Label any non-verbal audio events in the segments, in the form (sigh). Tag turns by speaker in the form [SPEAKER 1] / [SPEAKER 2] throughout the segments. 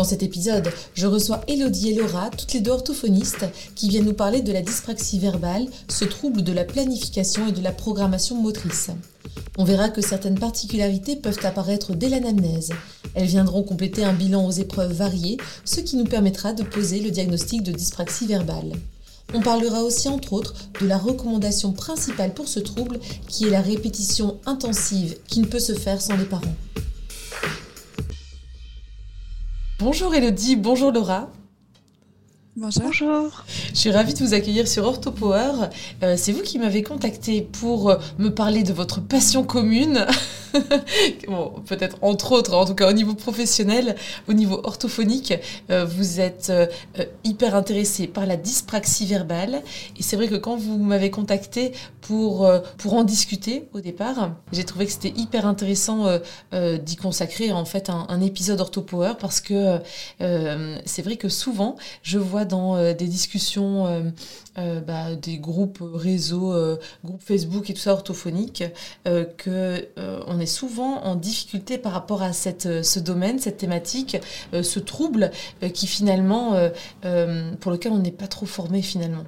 [SPEAKER 1] Dans cet épisode, je reçois Elodie et Laura, toutes les deux orthophonistes, qui viennent nous parler de la dyspraxie verbale, ce trouble de la planification et de la programmation motrice. On verra que certaines particularités peuvent apparaître dès l'anamnèse. Elles viendront compléter un bilan aux épreuves variées, ce qui nous permettra de poser le diagnostic de dyspraxie verbale. On parlera aussi entre autres de la recommandation principale pour ce trouble qui est la répétition intensive qui ne peut se faire sans les parents. Bonjour Elodie, bonjour Laura.
[SPEAKER 2] Bonjour.
[SPEAKER 1] Je suis ravie de vous accueillir sur OrthoPower. Euh, c'est vous qui m'avez contacté pour euh, me parler de votre passion commune. (laughs) peut-être entre autres, en tout cas au niveau professionnel, au niveau orthophonique, euh, vous êtes hyper intéressé par la dyspraxie verbale. Et c'est vrai que quand vous m'avez contacté pour, pour en discuter au départ, j'ai trouvé que c'était hyper intéressant d'y consacrer en fait un épisode OrthoPower parce que c'est vrai que souvent je vois dans euh, des discussions, euh, euh, bah, des groupes réseaux, groupes Facebook et tout ça orthophonique, que on est souvent en difficulté par rapport à cette, ce domaine, cette thématique, ce trouble qui finalement, pour lequel on n'est pas trop formé finalement.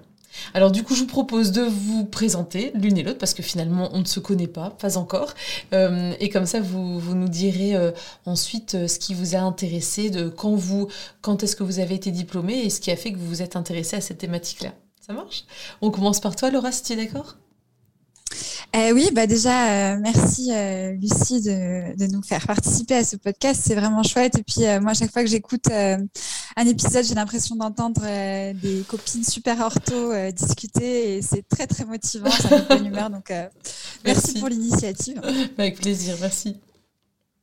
[SPEAKER 1] Alors du coup, je vous propose de vous présenter l'une et l'autre parce que finalement, on ne se connaît pas, pas encore. Euh, et comme ça, vous, nous direz euh, ensuite euh, ce qui vous a intéressé, de quand vous, quand est-ce que vous avez été diplômé et ce qui a fait que vous vous êtes intéressé à cette thématique-là. Ça marche? On commence par toi, Laura, si tu es d'accord?
[SPEAKER 2] Euh, oui, bah déjà, euh, merci euh, Lucie de, de, nous faire participer à ce podcast. C'est vraiment chouette. Et puis, moi, à chaque fois que j'écoute un épisode, j'ai l'impression d'entendre des copines super ortho discuter et c'est très, très motivant. Ça me bonne humeur. Donc, merci pour l'initiative.
[SPEAKER 1] Avec plaisir, merci.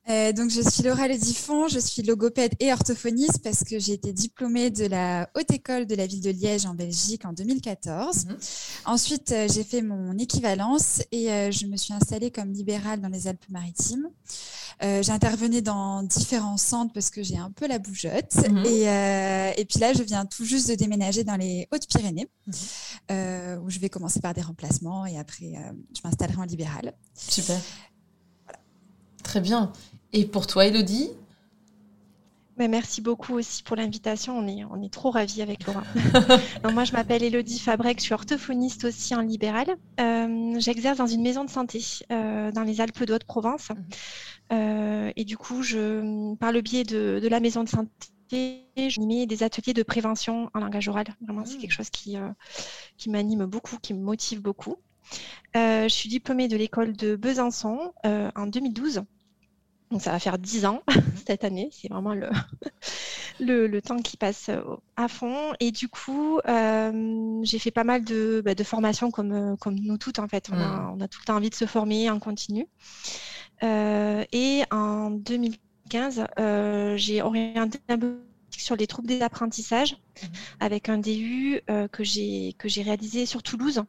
[SPEAKER 2] Euh, donc, je suis Laura Ledifond, je suis logopède et orthophoniste parce que j'ai été diplômée de la Haute École de la ville de Liège en Belgique en 2014. Mhm. Ensuite, euh, j'ai fait mon équivalence et euh, je me suis installée comme libérale dans les Alpes-Maritimes. j'ai intervenu dans différents centres parce que j'ai un peu la bougeotte. Mhm. et, puis là, je viens tout juste de déménager dans les Hautes-Pyrénées mhm. où je vais commencer par des remplacements et après, je m'installerai en libérale.
[SPEAKER 1] Super. Très bien. Et pour toi, Elodie?
[SPEAKER 3] Mais merci beaucoup aussi pour l'invitation. On est, on est trop ravis avec Laura. (laughs) moi, je m'appelle Elodie Fabrec. Je suis orthophoniste aussi en libéral. Euh, j'exerce dans une maison de santé euh, dans les Alpes de Haute-Provence. Mhm. Euh, et du coup, je, par le biais de, la maison de santé, je mets des ateliers de prévention en langage oral. Vraiment, c'est mhm. quelque chose qui, qui m'anime beaucoup, qui me motive beaucoup. je suis diplômée de l'école de Besançon en 2012. Donc ça va faire 10 ans (laughs) mhm. cette année, c'est vraiment le, (laughs) le, temps qui passe euh, à fond. Et du coup, euh, j'ai fait pas mal de, bah, de formations comme, euh, comme nous toutes en fait. On, a, mhm. on, a, tout le temps envie de se former en continu. et en 2015, j'ai orienté un peu sur les troubles des apprentissages mhm. avec un DU que j'ai réalisé sur Toulouse.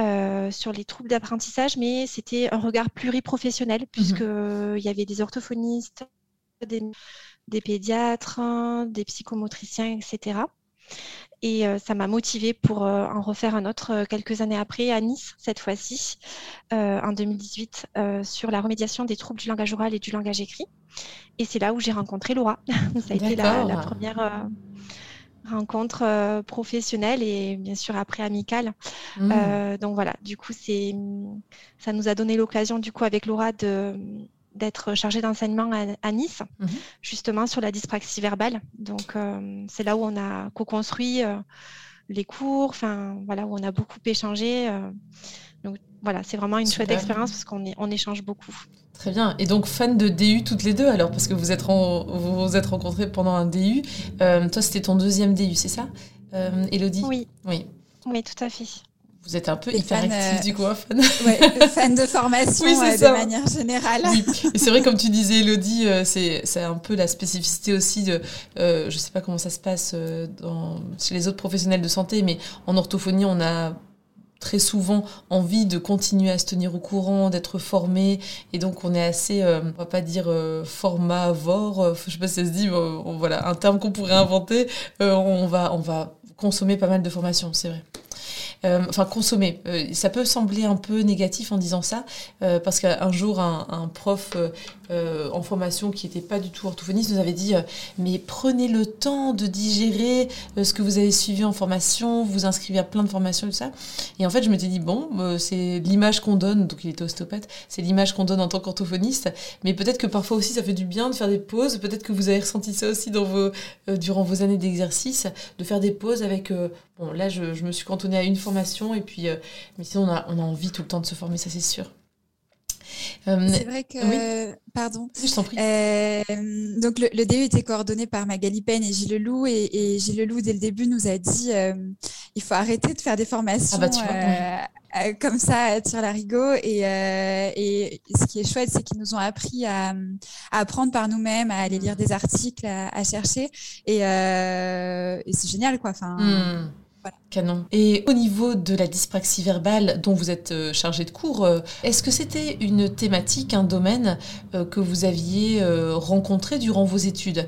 [SPEAKER 3] Euh, sur les troubles d'apprentissage, mais c'était un regard pluriprofessionnel, puisqu'il mhm. il y avait des orthophonistes, des, pédiatres, des psychomotriciens, etc. Et euh, ça m'a motivée pour euh, en refaire un autre quelques années après, à Nice, cette fois-ci, en 2018, sur la remédiation des troubles du langage oral et du langage écrit. Et c'est là où j'ai rencontré Laura. (laughs) ça a été la, la première rencontre euh, professionnelle et bien sûr après amicale. Mmh. Euh, donc voilà, du coup, c'est, ça nous a donné l'occasion, du coup, avec Laura, de, d'être chargée d'enseignement à, Nice, mmh. justement sur la dyspraxie verbale. Donc euh, c'est là où on a co-construit les cours, enfin voilà, où on a beaucoup échangé. donc voilà, c'est vraiment une chouette expérience parce qu'on on échange beaucoup.
[SPEAKER 1] Très bien. Et donc, fan de DU toutes les deux, alors, parce que vous êtes, vous, vous êtes rencontrés pendant un DU. Euh, toi, c'était ton deuxième DU, c'est ça, euh, Elodie?
[SPEAKER 3] Oui. Oui. Oui, tout à fait.
[SPEAKER 1] Vous êtes un peu hyperactif du coup, hein,
[SPEAKER 2] fan. (laughs) Ouais, fan de formation de manière générale. Oui.
[SPEAKER 1] Et c'est vrai, comme tu disais, Elodie, c'est un peu la spécificité aussi de. je ne sais pas comment ça se passe dans, chez les autres professionnels de santé, mais en orthophonie, on a très souvent envie de continuer à se tenir au courant, d'être formé. Et donc, on est assez, euh, on va pas dire euh, formavore, euh, je sais pas si ça se dit, voilà, un terme qu'on pourrait inventer. on, va, on va consommer pas mal de formations, c'est vrai. Euh, enfin consommer. Euh, ça peut sembler un peu négatif en disant ça, euh, parce qu'un jour, un, prof en formation qui n'était pas du tout orthophoniste nous avait dit Mais prenez le temps de digérer ce que vous avez suivi en formation, vous inscrivez à plein de formations et tout ça. Et en fait, je m'étais dit Bon, c'est l'image qu'on donne, donc il était ostéopathe, c'est l'image qu'on donne en tant qu'orthophoniste, mais peut-être que parfois aussi ça fait du bien de faire des pauses, peut-être que vous avez ressenti ça aussi dans vos, durant vos années d'exercice, de faire des pauses avec Bon, là, je, me suis cantonnée à une formation, et puis, euh, mais sinon, on a, on a envie tout le temps de se former, ça c'est sûr.
[SPEAKER 2] Euh, c'est vrai que, pardon.
[SPEAKER 1] Je t'en prie.
[SPEAKER 2] Euh, donc le, le, DE était coordonné par Magali Pen et Gilles Leloup et, et Gilles Leloup dès le début nous a dit il faut arrêter de faire des formations ah bah, comme ça à tir larigot et, et ce qui est chouette c'est qu'ils nous ont appris à, à apprendre par nous-mêmes, à aller lire des articles, à, chercher et, c'est génial quoi. Enfin.
[SPEAKER 1] Canon. Et au niveau de la dyspraxie verbale dont vous êtes euh, chargé de cours, euh, est-ce que c'était une thématique, un domaine euh, que vous aviez rencontré durant vos études?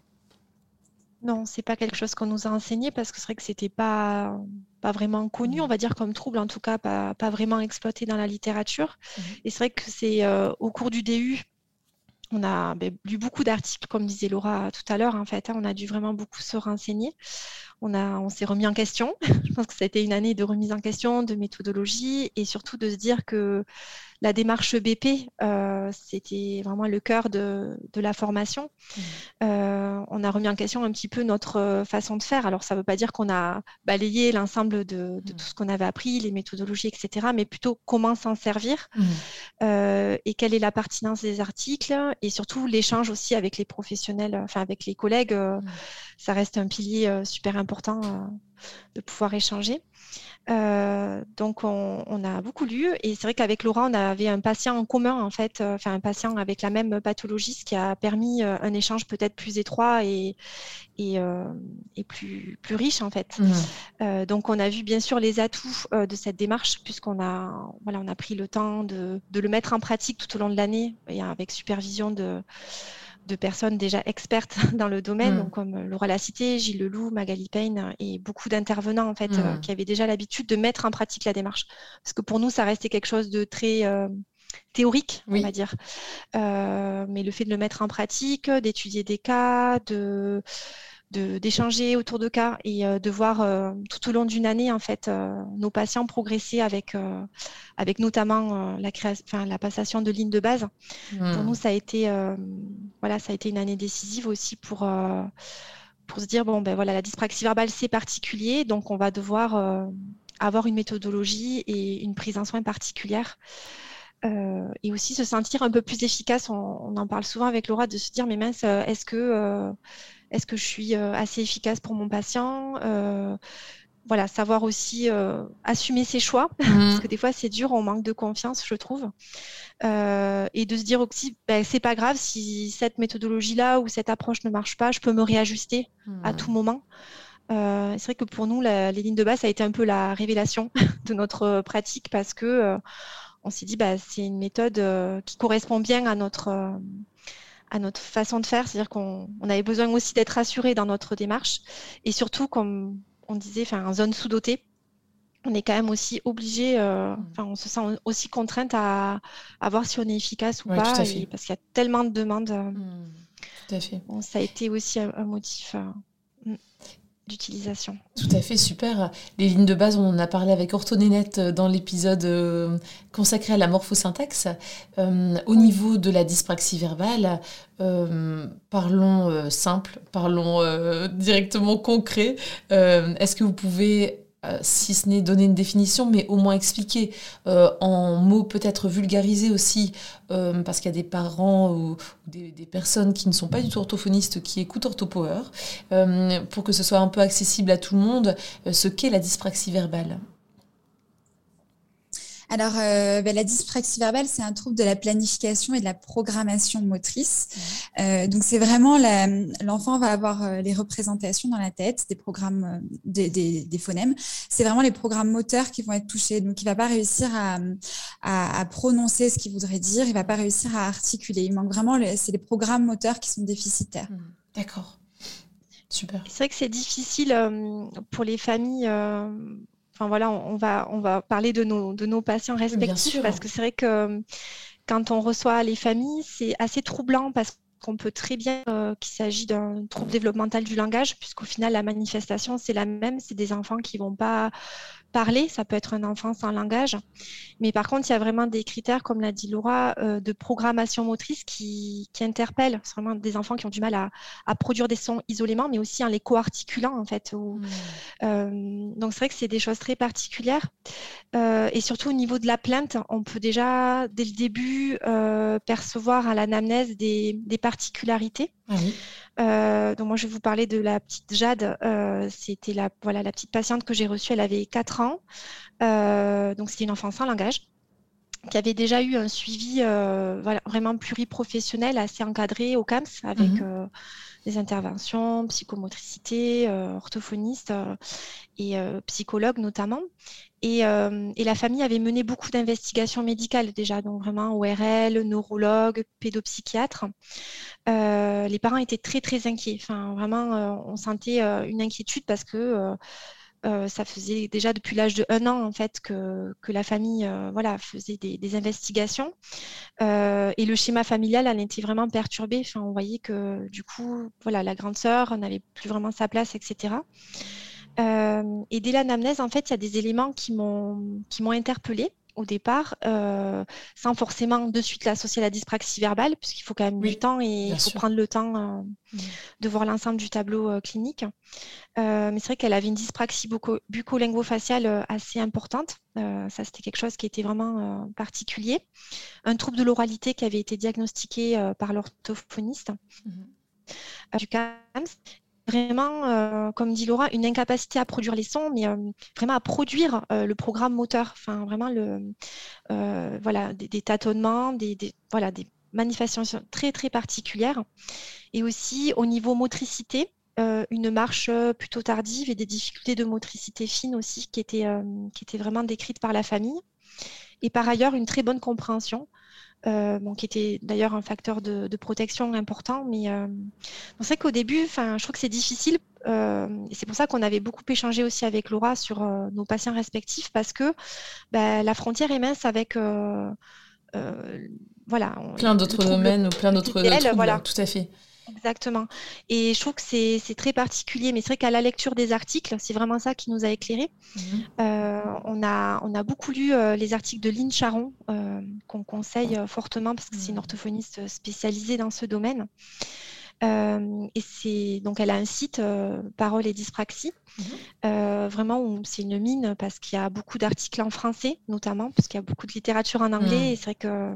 [SPEAKER 3] Non, c'est pas quelque chose qu'on nous a enseigné parce que c'est vrai que c'était pas pas vraiment connu, on va dire comme trouble, en tout cas pas, pas vraiment exploité dans la littérature. Mmh. Et c'est vrai que c'est au cours du DU, on a ben, lu beaucoup d'articles, comme disait Laura tout à l'heure, en fait, hein, on a dû vraiment beaucoup se renseigner on, on s'est remis en question. (laughs) Je pense que ça a été une année de remise en question, de méthodologie et surtout de se dire que la démarche BP, euh, c'était vraiment le cœur de, la formation. Mmh. Euh, on a remis en question un petit peu notre euh, façon de faire. Alors, ça ne veut pas dire qu'on a balayé l'ensemble de, mmh. tout ce qu'on avait appris, les méthodologies, etc., mais plutôt comment s'en servir mmh. et quelle est la pertinence des articles et surtout l'échange aussi avec les professionnels, enfin avec les collègues. Ça reste un pilier super important de pouvoir échanger. Euh, donc on, a beaucoup lu et c'est vrai qu'avec Laura on avait un patient en commun en fait, euh, enfin un patient avec la même pathologie, ce qui a permis euh, un échange peut-être plus étroit et, et, plus, plus riche en fait. Mmh. donc on a vu bien sûr les atouts de cette démarche puisqu'on a voilà on a pris le temps de, de le mettre en pratique tout au long de l'année et avec supervision de de personnes déjà expertes (laughs) dans le domaine, mm. comme euh, Laura l'a cité, Gilles Leloup, Magali Payne et beaucoup d'intervenants en fait euh, mm. qui avaient déjà l'habitude de mettre en pratique la démarche. Parce que pour nous, ça restait quelque chose de très euh, théorique, on va dire. mais le fait de le mettre en pratique, d'étudier des cas, de d'échanger autour de cas et euh, de voir euh, tout au long d'une année en fait euh, nos patients progresser avec avec notamment la création enfin la passation de lignes de base pour hmm. nous ça a été voilà ça a été une année décisive aussi pour pour se dire bon ben voilà la dyspraxie verbale c'est particulier donc on va devoir avoir une méthodologie et une prise en soin particulière et aussi se sentir un peu plus efficace. On, on, en parle souvent avec Laura de se dire mais mince, est-ce que est-ce que je suis euh, assez efficace pour mon patient euh, voilà, savoir aussi euh, assumer ses choix, (laughs) parce mmh. que des fois c'est dur, on manque de confiance, je trouve. et de se dire aussi, ben, c'est pas grave si cette méthodologie-là ou cette approche ne marche pas, je peux me réajuster à mmh. tout moment. c'est vrai que pour nous, les lignes de base, ça a été un peu la révélation (laughs) de notre pratique parce que on s'est dit, bah, c'est une méthode qui correspond bien à notre à notre façon de faire, c'est-à-dire qu'on avait besoin aussi d'être rassuré dans notre démarche et surtout, comme on disait, enfin, en zone sous-dotée, on est quand même aussi obligé, euh, enfin, on se sent aussi contrainte à, voir si on est efficace ou pas, parce qu'il y a tellement de demandes. Euh,
[SPEAKER 1] mmh. tout à fait.
[SPEAKER 3] ça a été aussi un, motif. Euh, mmh d'utilisation.
[SPEAKER 1] Tout à fait, super. Les lignes de base, on en a parlé avec Orthonénette euh, dans l'épisode euh, consacré à la morphosyntaxe. Euh, au niveau de la dyspraxie verbale, parlons simple, parlons directement concret. Est-ce que vous pouvez euh, si ce n'est donner une définition, mais au moins expliquer euh, en mots peut-être vulgarisés aussi, euh, parce qu'il y a des parents ou, des, personnes qui ne sont pas du tout orthophonistes qui écoutent Orthopower, pour que ce soit un peu accessible à tout le monde, ce qu'est la dyspraxie verbale.
[SPEAKER 2] Alors, euh, ben, la dyspraxie verbale, c'est un trouble de la planification et de la programmation motrice. Euh, donc, c'est vraiment l'enfant va avoir euh, les représentations dans la tête, des programmes, des, phonèmes. C'est vraiment les programmes moteurs qui vont être touchés. Donc, il va pas réussir à, prononcer ce qu'il voudrait dire. Il va pas réussir à articuler. Il manque vraiment, c'est les programmes moteurs qui sont déficitaires. Mmh.
[SPEAKER 1] D'accord. Super.
[SPEAKER 3] C'est vrai que c'est difficile pour les familles Enfin voilà, on, va, on va parler de nos, de nos patients respectifs parce que c'est vrai que euh, quand on reçoit les familles, c'est assez troublant parce qu'on peut très bien euh, qu'il s'agit d'un trouble développemental du langage, puisqu'au final, la manifestation, c'est la même. C'est des enfants qui vont pas parler, ça peut être un enfant sans langage. Mais par contre, il y a vraiment des critères, comme l'a dit Laura, euh, de programmation motrice qui, qui interpellent. C'est vraiment des enfants qui ont du mal à, à, produire des sons isolément, mais aussi en les co-articulant, en fait. Mmh. Euh, donc, c'est vrai que c'est des choses très particulières. Euh, et surtout, au niveau de la plainte, on peut déjà, dès le début, percevoir à l'anamnèse des, des particularités. Ah euh, donc moi, je vais vous parler de la petite Jade. Euh, c'était la, voilà, la petite patiente que j'ai reçue. Elle avait 4 ans. Euh, donc c'était une enfant sans langage qui avait déjà eu un suivi voilà, vraiment pluriprofessionnel, assez encadré au CAMS, avec mhm. des interventions, psychomotricité, orthophoniste et psychologue notamment. Et, et, la famille avait mené beaucoup d'investigations médicales déjà, donc vraiment ORL, neurologue, pédopsychiatre. Euh, les parents étaient très très inquiets. Enfin, vraiment, euh, on sentait euh, une inquiétude parce que ça faisait déjà depuis l'âge de un an en fait que, que la famille voilà, faisait des, investigations. et le schéma familial elle était vraiment perturbé. Enfin, on voyait que du coup, voilà, la grande sœur n'avait plus vraiment sa place, etc. et dès l'anamnèse, en fait, il y a des éléments qui m'ont interpellée au départ, euh, sans forcément de suite l'associer à la dyspraxie verbale, puisqu'il faut quand même du temps et il faut prendre le temps euh, mmh. de voir l'ensemble du tableau euh, clinique. mais c'est vrai qu'elle avait une dyspraxie buco-linguofaciale assez importante. ça, c'était quelque chose qui était vraiment particulier. Un trouble de l'oralité qui avait été diagnostiqué par l'orthophoniste. Mmh. du CAMS vraiment, euh, comme dit Laura, une incapacité à produire les sons, mais euh, vraiment à produire euh, le programme moteur. Enfin, vraiment, le, voilà, des, tâtonnements, des, voilà, des manifestations très, très particulières. Et aussi, au niveau motricité, une marche plutôt tardive et des difficultés de motricité fine aussi qui étaient, qui étaient vraiment décrites par la famille. Et par ailleurs, une très bonne compréhension. Euh, qui était d'ailleurs un facteur de, protection important. Mais euh, c'est vrai qu'au début, je trouve que c'est difficile. Euh, et c'est pour ça qu'on avait beaucoup échangé aussi avec Laura sur nos patients respectifs, parce que bah, la frontière est mince avec voilà.
[SPEAKER 1] Plein d'autres domaines ou plein d'autres voilà. tout à fait.
[SPEAKER 3] Exactement. Et je trouve que c'est très particulier, mais c'est vrai qu'à la lecture des articles, c'est vraiment ça qui nous a éclairé. Mhm. Euh, on, a, on a beaucoup lu euh, les articles de Lynn Charon, euh, qu'on conseille fortement parce que c'est une mhm. orthophoniste spécialisée dans ce domaine. et c'est donc elle a un site Parole et Dyspraxie, mhm. vraiment c'est une mine parce qu'il y a beaucoup d'articles en français notamment parce qu'il y a beaucoup de littérature en anglais et c'est vrai que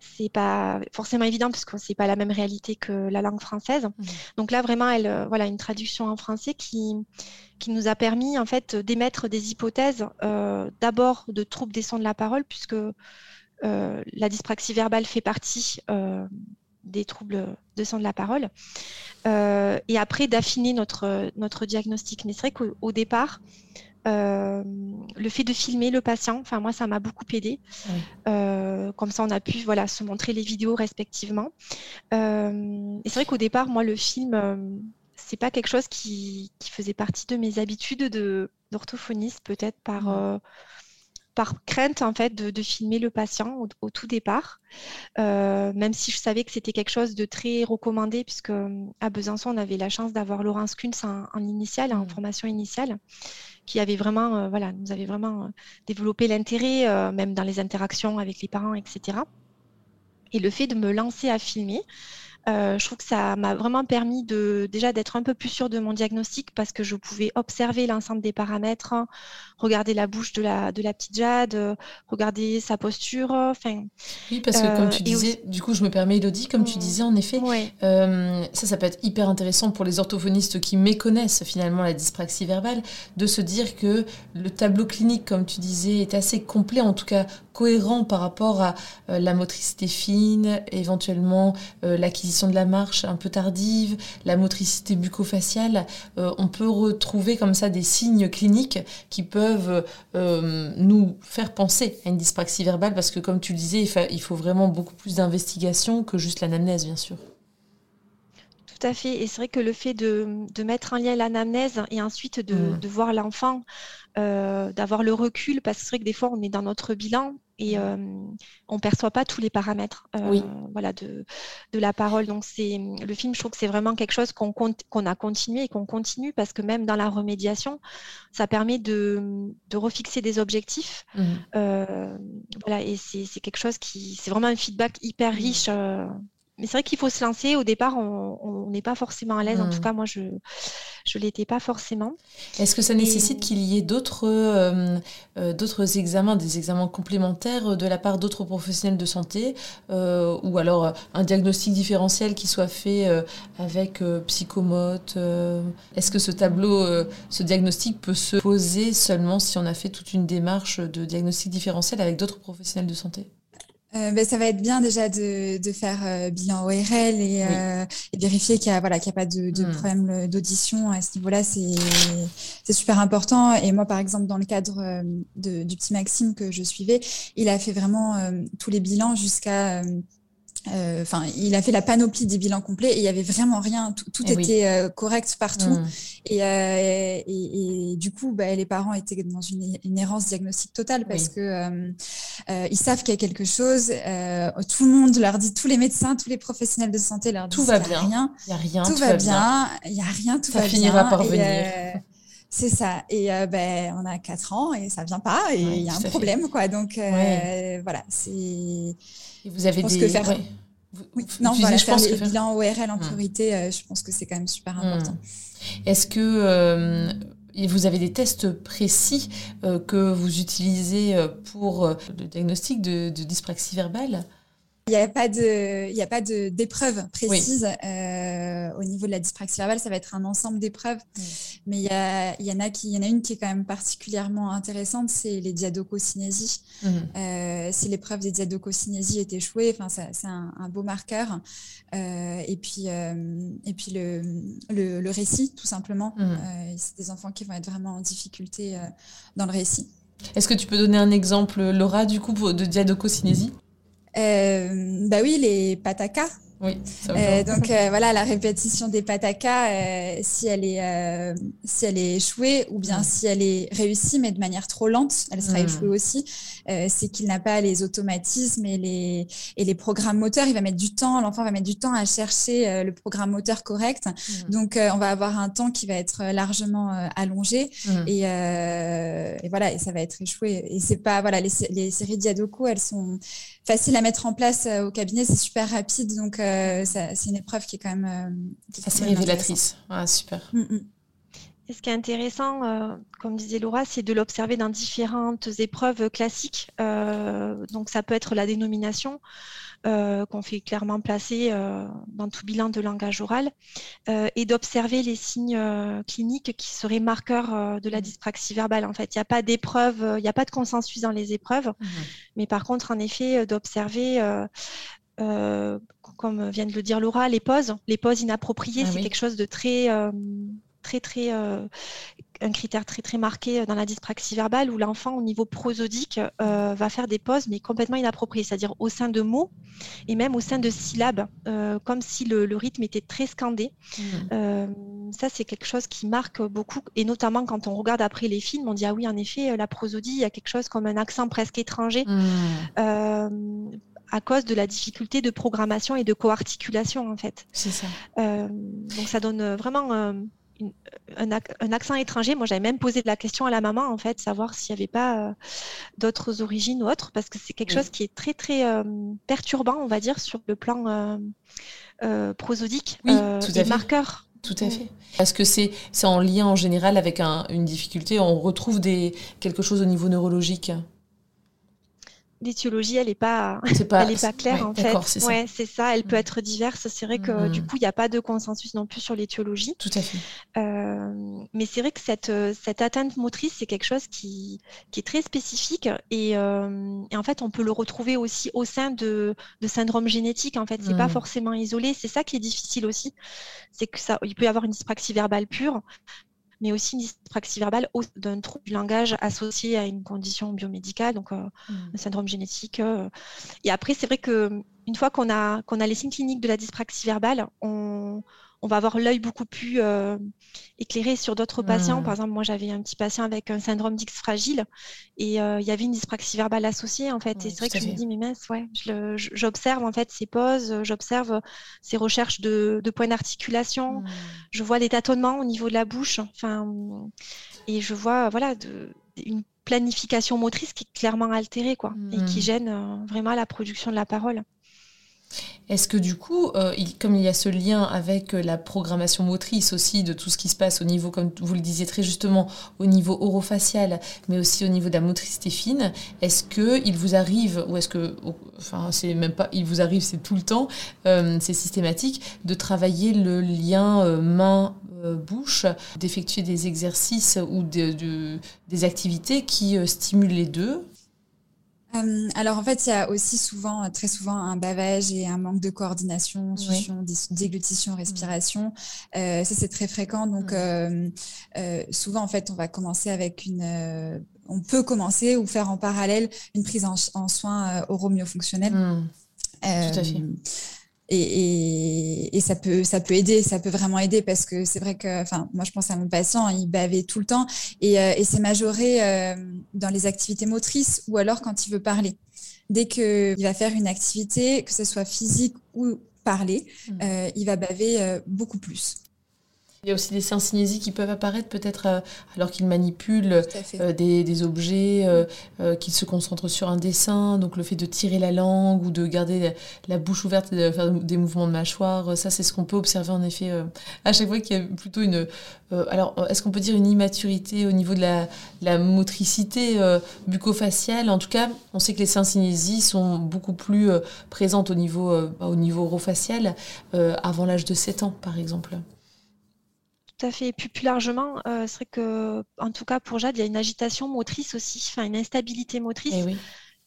[SPEAKER 3] c'est pas forcément évident parce que c'est pas la même réalité que la langue française. Mmh. Donc là, vraiment, elle, euh, voilà, une traduction en français qui, qui nous a permis en fait d'émettre des hypothèses euh, d'abord de troubles des sons de la parole puisque euh, la dyspraxie verbale fait partie des troubles de sons de la parole. et après, d'affiner notre, notre diagnostic. Mais c'est vrai qu'au départ, euh, le fait de filmer le patient, enfin moi ça m'a beaucoup aidé. Euh, comme ça on a pu voilà se montrer les vidéos respectivement. Euh, et c'est vrai qu'au départ moi le film c'est pas quelque chose qui, faisait partie de mes habitudes de d'orthophoniste peut-être par par crainte en fait de, filmer le patient au, tout départ, même si je savais que c'était quelque chose de très recommandé puisque à Besançon on avait la chance d'avoir Laurence Kunz en, en initiale, en mmh. formation initiale qui avait vraiment, euh, voilà, nous avait vraiment euh, développé l'intérêt, euh, même dans les interactions avec les parents, etc. Et le fait de me lancer à filmer, Euh, je trouve que ça m'a vraiment permis de déjà d'être un peu plus sûre de mon diagnostic parce que je pouvais observer l'ensemble des paramètres, regarder la bouche de la, de la petite Jade, euh, regarder sa posture. Enfin,
[SPEAKER 1] oui, parce que comme tu disais, du coup, je me permets, Elodie, comme tu disais, en effet, ça, ça peut être hyper intéressant pour les orthophonistes qui méconnaissent finalement la dyspraxie verbale, de se dire que le tableau clinique, comme tu disais, est assez complet, en tout cas cohérent par rapport à la motricité fine, éventuellement l'acquisition de la marche un peu tardive, la motricité bucco-faciale, euh, on peut retrouver comme ça des signes cliniques qui peuvent euh, nous faire penser à une dyspraxie verbale parce que comme tu le disais, il, faut vraiment beaucoup plus d'investigation que juste l'anamnèse bien sûr.
[SPEAKER 3] Tout à fait. Et c'est vrai que le fait de, mettre en lien l'anamnèse et ensuite de, mm. voir l'enfant, euh, d'avoir le recul, parce que c'est vrai que des fois on est dans notre bilan et mmh. euh, on ne perçoit pas tous les paramètres euh, voilà, de, de, la parole. Donc c'est le film, je trouve que c'est vraiment quelque chose qu'on qu'on a continué et qu'on continue parce que même dans la remédiation, ça permet de, de refixer des objectifs. Mmh. Euh, voilà, et c'est quelque chose qui, c'est vraiment un feedback hyper mmh. riche mais c'est vrai qu'il faut se lancer. Au départ, on n'est pas forcément à l'aise. En tout hmm. cas, moi, je ne l'étais pas forcément.
[SPEAKER 1] Est-ce que ça nécessite qu'il y ait d'autres euh, euh, d'autres examens, des examens complémentaires de la part d'autres professionnels de santé euh, ou alors un diagnostic différentiel qui soit fait avec psychomote Est-ce que ce tableau, ce diagnostic peut se poser seulement si on a fait toute une démarche de diagnostic différentiel avec d'autres professionnels de santé?
[SPEAKER 2] Euh, ben, ça va être bien déjà de, de faire euh, bilan ORL et, euh, et vérifier qu'il n'y a, voilà, qu'il a pas de, de hmm. problème d'audition à ce niveau-là. C'est, c'est super important. Et moi, par exemple, dans le cadre de, du petit Maxime que je suivais, il a fait vraiment tous les bilans jusqu'à euh, enfin, il a fait la panoplie des bilans complets et il y avait vraiment rien, tout, eh était euh, correct partout. Mmh. Euh, et, et, du coup, bah, les parents étaient dans une, une errance diagnostique totale parce que ils savent qu'il y a quelque chose. tout le monde leur dit, tous les médecins, tous les professionnels de santé leur disent
[SPEAKER 1] tout va bien,
[SPEAKER 2] il y a rien, tout, va, bien, il y a rien, tout ça va finira
[SPEAKER 1] par venir.
[SPEAKER 2] C'est ça. Et ben, on a 4 ans et ça vient pas et il y a un problème, quoi. Donc voilà, c'est.
[SPEAKER 1] Et vous avez des.
[SPEAKER 2] faire... oui. non, voilà, je faire pense les que bilans ORL en hmm. priorité, euh, je pense que c'est quand même super hmm. important.
[SPEAKER 1] Est-ce que euh, vous avez des tests précis euh, que vous utilisez pour le diagnostic de, de dyspraxie verbale?
[SPEAKER 2] Il n'y a pas de, il y a pas de d'épreuves précises euh, au niveau de la dyspraxie verbale. Ça va être un ensemble d'épreuves, mais il y, a, il y en a qui, il y en a une qui est quand même particulièrement intéressante, c'est les diadococinésies. Mmh. Euh, si l'épreuve des diadococinésies est échouée, enfin c'est un, un, beau marqueur. Euh, et puis et puis le, le, récit tout simplement. Mmh. c'est des enfants qui vont être vraiment en difficulté dans le récit.
[SPEAKER 1] Est-ce que tu peux donner un exemple, Laura, du coup, de diadococinésie
[SPEAKER 2] bah oui, les patakas.
[SPEAKER 1] Oui.
[SPEAKER 2] Euh, donc euh, voilà, la répétition des patakas, euh, si elle est euh, si elle est échouée ou bien mm. si elle est réussie mais de manière trop lente, elle sera mm. échouée aussi. C'est qu'il n'a pas les automatismes et les et les programmes moteurs. Il va mettre du temps. L'enfant va mettre du temps à chercher le programme moteur correct. Mm. Donc on va avoir un temps qui va être largement allongé et, et, voilà et ça va être échoué. Et c'est pas voilà les, les séries Diadoco, elles sont faciles à mettre en place au cabinet. C'est super rapide donc euh, c'est une épreuve qui est quand même.
[SPEAKER 1] Euh, assez révélatrice. Ah, super. Mm, mm.
[SPEAKER 3] Et ce qui est intéressant, euh, comme disait Laura, c'est de l'observer dans différentes épreuves classiques. donc, ça peut être la dénomination, qu'on fait clairement placer dans tout bilan de langage oral, et d'observer les signes cliniques qui seraient marqueurs de la mm. dyspraxie verbale. En fait, il n'y a pas d'épreuve, il n'y a pas de consensus dans les épreuves, mais par contre, en effet, d'observer euh, comme vient de le dire Laura, les pauses, les pauses inappropriées, ah c'est quelque chose de très, euh, très, très, euh, un critère très, très marqué dans la dyspraxie verbale où l'enfant, au niveau prosodique, va faire des pauses, mais complètement inappropriées, c'est-à-dire au sein de mots et même au sein de syllabes, comme si le, rythme était très scandé. Mmh. ça, c'est quelque chose qui marque beaucoup, et notamment quand on regarde après les films, on dit ah oui, en effet, la prosodie, il y a quelque chose comme un accent presque étranger. Mmh à cause de la difficulté de programmation et de coarticulation en fait.
[SPEAKER 1] C'est ça.
[SPEAKER 3] Euh, donc ça donne vraiment euh, un, accent étranger. Moi, j'avais même posé la question à la maman, en fait, savoir s'il n'y avait pas d'autres origines ou autres, parce que c'est quelque chose qui est très, très perturbant, on va dire, sur le plan prosodique,
[SPEAKER 1] oui, tout
[SPEAKER 3] à marqueur.
[SPEAKER 1] Tout à fait. Parce que c'est en lien en général avec une difficulté. On retrouve des, quelque chose au niveau neurologique
[SPEAKER 3] l'étiologie, elle n'est pas, elle est pas claire en fait.
[SPEAKER 1] C'est
[SPEAKER 3] ouais, c'est ça. Elle peut mm. être diverse. C'est vrai que du mm. coup, il n'y a pas de consensus non plus sur l'étiologie.
[SPEAKER 1] Tout à fait.
[SPEAKER 3] Euh, mais c'est vrai que cette, cette atteinte motrice, c'est quelque chose qui, qui est très spécifique et, euh, et, en fait, on peut le retrouver aussi au sein de, de syndromes génétiques. En fait, c'est pas mm. forcément isolé. C'est ça qui est difficile aussi. C'est que ça, il peut y avoir une dyspraxie verbale pure, mais aussi une dyspraxie verbale d'un trouble du langage associé à une condition biomédicale, donc euh, mmh. un syndrome génétique. Euh. Et après, c'est vrai que une fois qu'on a, qu'on a les signes cliniques de la dyspraxie verbale, on, on va avoir l'œil beaucoup plus euh, éclairé sur d'autres patients. Mmh. Par exemple, moi, j'avais un petit patient avec un syndrome d'X fragile et euh, il y avait une dyspraxie verbale associée, en fait. et c'est vrai que je me dis, mais mince, ouais, j'observe en fait ses pauses, j'observe ses recherches de, points d'articulation, mmh. je vois des tâtonnements au niveau de la bouche, enfin, et je vois, voilà, de, une planification motrice qui est clairement altérée, quoi, et qui mmh. gêne euh, vraiment la production de la parole.
[SPEAKER 1] Est-ce que du coup, euh, comme il y a ce lien avec euh, la programmation motrice aussi de tout ce qui se passe au niveau, comme vous le disiez très justement, au niveau orofacial, mais aussi au niveau de la motricité fine, est-ce que il vous arrive, ou est-ce que, enfin c'est même pas, il vous arrive, c'est tout le temps, euh, c'est systématique, de travailler le lien main-bouche, d'effectuer des exercices ou des activités qui stimulent les deux?
[SPEAKER 2] Euh, alors en fait, il y a aussi souvent, très souvent, un bavage et un manque de coordination, succion, déglutition, respiration. Euh, ça, c'est très fréquent. Donc euh, souvent, en fait, on va commencer avec une... on peut commencer ou faire en parallèle une prise en, soins oromyofonctionnels. Mmh.
[SPEAKER 1] Tout à fait.
[SPEAKER 2] Et, et, ça peut ça peut aider ça peut vraiment aider parce que c'est vrai que enfin moi je pense à mon patient il bavait tout le temps. Et, euh, et c'est majoré euh, dans les activités motrices ou alors quand il veut parler. Dès que il va faire une activité que ce soit physique ou parler mmh. euh, il va baver beaucoup plus
[SPEAKER 1] il y a aussi des syncynésies qui peuvent apparaître peut-être euh, alors qu'il manipule euh, des, objets, euh, qu'il se concentre sur un dessin, donc le fait de tirer la langue ou de garder la, bouche ouverte et de faire des mouvements de mâchoire, ça c'est ce qu'on peut observer en effet à chaque fois qu'il y a plutôt une... alors est-ce qu'on peut dire une immaturité au niveau de la, la motricité bucco-faciale? En tout cas, on sait que les syncynésies sont beaucoup plus présentes au niveau, au niveau orofacial avant l'âge de 7 ans par exemple.
[SPEAKER 3] Tout à fait. Et puis plus largement, euh, c'est vrai que, en tout cas pour Jade, il y a une agitation motrice aussi, enfin une instabilité motrice. Eh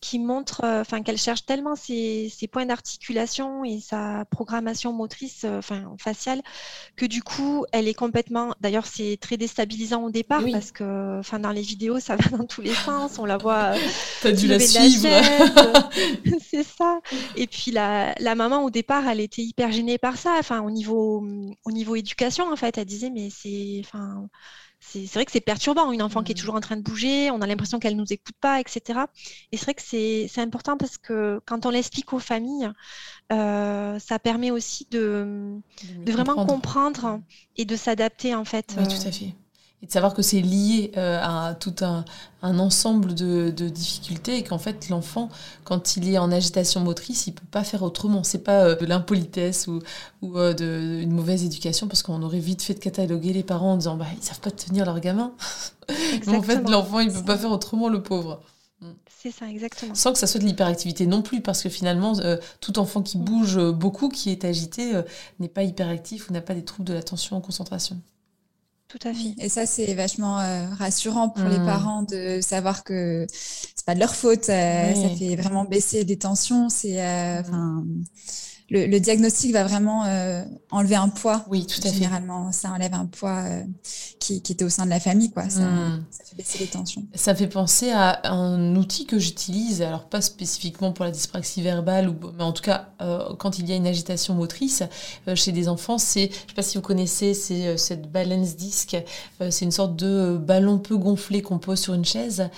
[SPEAKER 3] qui montre euh, enfin, qu'elle cherche tellement ses, points d'articulation et sa programmation motrice, euh, enfin faciale, que du coup, elle est complètement. D'ailleurs, c'est très déstabilisant au départ parce que enfin, dans les vidéos, ça (laughs) va dans tous les sens. On la voit. (laughs)
[SPEAKER 1] T'as dû la suivre. (laughs)
[SPEAKER 3] c'est ça. Et puis la, la, maman, au départ, elle était hyper gênée par ça. Enfin, au niveau, au niveau éducation, en fait, elle disait, mais c'est. Enfin, c'est vrai que c'est perturbant, une enfant qui est mmh. toujours en train de bouger, on a l'impression qu'elle ne nous écoute pas, etc. Et c'est vrai que c'est important parce que quand on l'explique aux familles, euh, ça permet aussi de, de, vraiment comprendre. et de s'adapter en fait.
[SPEAKER 1] Oui, tout à fait et de savoir que c'est lié euh, à tout un, un ensemble de, de, difficultés et qu'en fait l'enfant quand il est en agitation motrice il peut pas faire autrement c'est pas euh, de l'impolitesse ou, ou euh, de, une mauvaise éducation parce qu'on aurait vite fait de cataloguer les parents en disant bah ils savent pas tenir leur gamin (laughs) mais en fait l'enfant il peut pas faire autrement le pauvre
[SPEAKER 3] c'est ça, exactement.
[SPEAKER 1] Sans que ça soit de l'hyperactivité non plus, parce que finalement, tout enfant qui mm. bouge beaucoup, qui est agité, n'est pas hyperactif ou n'a pas des troubles de l'attention en concentration.
[SPEAKER 3] Tout à fait.
[SPEAKER 2] Et ça, c'est vachement euh, rassurant pour les mmh. parents de savoir que c'est pas de leur faute. Euh, ça fait vraiment baisser des tensions. C'est, euh, mmh le, diagnostic va vraiment euh, enlever un poids.
[SPEAKER 1] Oui, tout
[SPEAKER 2] à fait. Généralement, ça enlève un poids euh, qui, était au sein de la famille, quoi. Ça, hmm. fait baisser les tensions.
[SPEAKER 1] Ça fait penser à un outil que j'utilise, alors pas spécifiquement pour la dyspraxie verbale, ou, mais en tout cas euh, quand il y a une agitation motrice chez des enfants, c'est, je sais pas si vous connaissez, c'est cette balance disc. c'est une sorte de ballon peu gonflé qu'on pose sur une chaise.